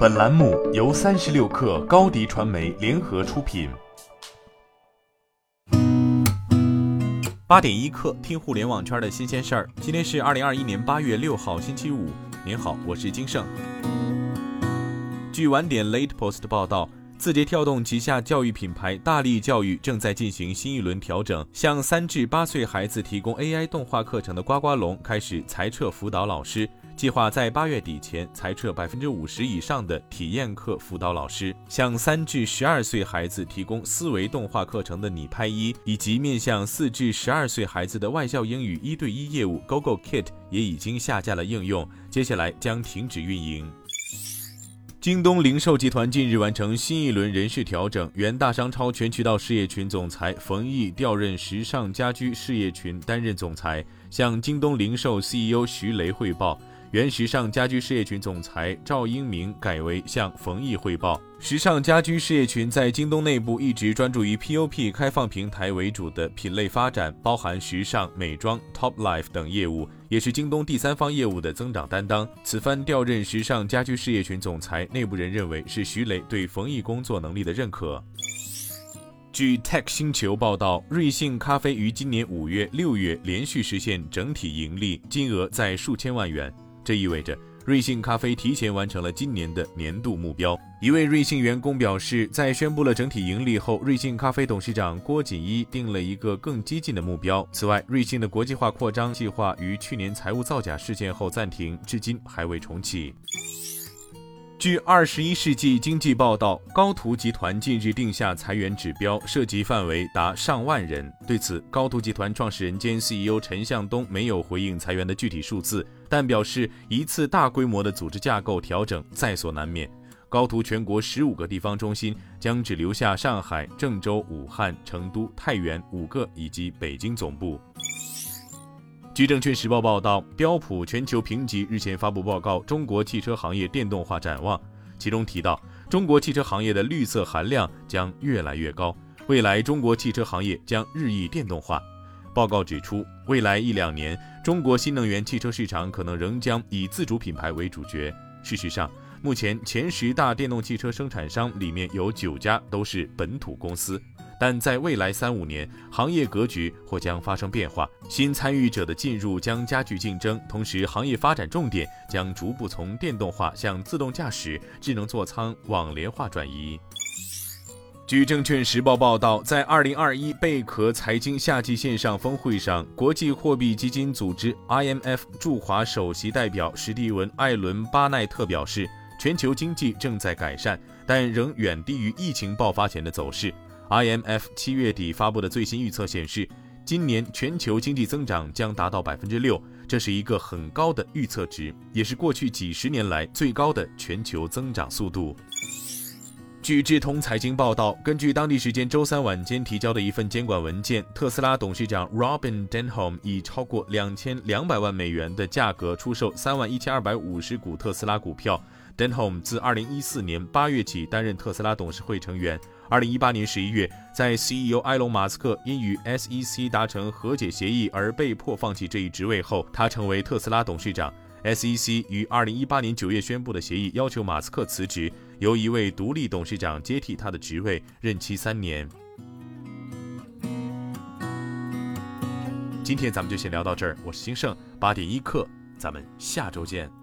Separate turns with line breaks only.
本栏目由三十六氪高低传媒联合出品。
八点一刻，听互联网圈的新鲜事儿。今天是二零二一年八月六号，星期五。您好，我是金盛。据晚点 Late Post 报道。字节跳动旗下教育品牌大力教育正在进行新一轮调整，向三至八岁孩子提供 AI 动画课程的呱呱龙开始裁撤辅导老师，计划在八月底前裁撤百分之五十以上的体验课辅导老师。向三至十二岁孩子提供思维动画课程的你拍一，以及面向四至十二岁孩子的外教英语一对一业务 GoGoKit 也已经下架了应用，接下来将停止运营。京东零售集团近日完成新一轮人事调整，原大商超全渠道事业群总裁冯毅调任时尚家居事业群担任总裁，向京东零售 CEO 徐雷汇报。原时尚家居事业群总裁赵英明改为向冯毅汇报。时尚家居事业群在京东内部一直专注于 POP 开放平台为主的品类发展，包含时尚、美妆、Top Life 等业务，也是京东第三方业务的增长担当。此番调任时尚家居事业群总裁，内部人认为是徐雷对冯毅工作能力的认可。据 Tech 星球报道，瑞幸咖啡于今年五月、六月连续实现整体盈利，金额在数千万元。这意味着瑞幸咖啡提前完成了今年的年度目标。一位瑞幸员工表示，在宣布了整体盈利后，瑞幸咖啡董事长郭锦一定了一个更激进的目标。此外，瑞幸的国际化扩张计划于去年财务造假事件后暂停，至今还未重启。据《二十一世纪经济报道》，高途集团近日定下裁员指标，涉及范围达上万人。对此，高途集团创始人兼 CEO 陈向东没有回应裁员的具体数字，但表示一次大规模的组织架构调整在所难免。高途全国十五个地方中心将只留下上海、郑州、武汉、成都、太原五个以及北京总部。据证券时报报道，标普全球评级日前发布报告《中国汽车行业电动化展望》，其中提到，中国汽车行业的绿色含量将越来越高，未来中国汽车行业将日益电动化。报告指出，未来一两年，中国新能源汽车市场可能仍将以自主品牌为主角。事实上，目前前十大电动汽车生产商里面有九家都是本土公司。但在未来三五年，行业格局或将发生变化，新参与者的进入将加剧竞争，同时行业发展重点将逐步从电动化向自动驾驶、智能座舱、网联化转移。据证券时报报道，在二零二一贝壳财经夏季线上峰会上，国际货币基金组织 IMF 驻华首席代表史蒂文·艾伦巴奈特表示，全球经济正在改善，但仍远低于疫情爆发前的走势。IMF 七月底发布的最新预测显示，今年全球经济增长将达到百分之六，这是一个很高的预测值，也是过去几十年来最高的全球增长速度。据智通财经报道，根据当地时间周三晚间提交的一份监管文件，特斯拉董事长 Robin Denholm 以超过两千两百万美元的价格出售三万一千二百五十股特斯拉股票。Denholm 自二零一四年八月起担任特斯拉董事会成员。二零一八年十一月，在 CEO 埃隆·马斯克因与 SEC 达成和解协议而被迫放弃这一职位后，他成为特斯拉董事长。SEC 于二零一八年九月宣布的协议要求马斯克辞职，由一位独立董事长接替他的职位，任期三年。今天咱们就先聊到这儿，我是兴盛八点一刻，咱们下周见。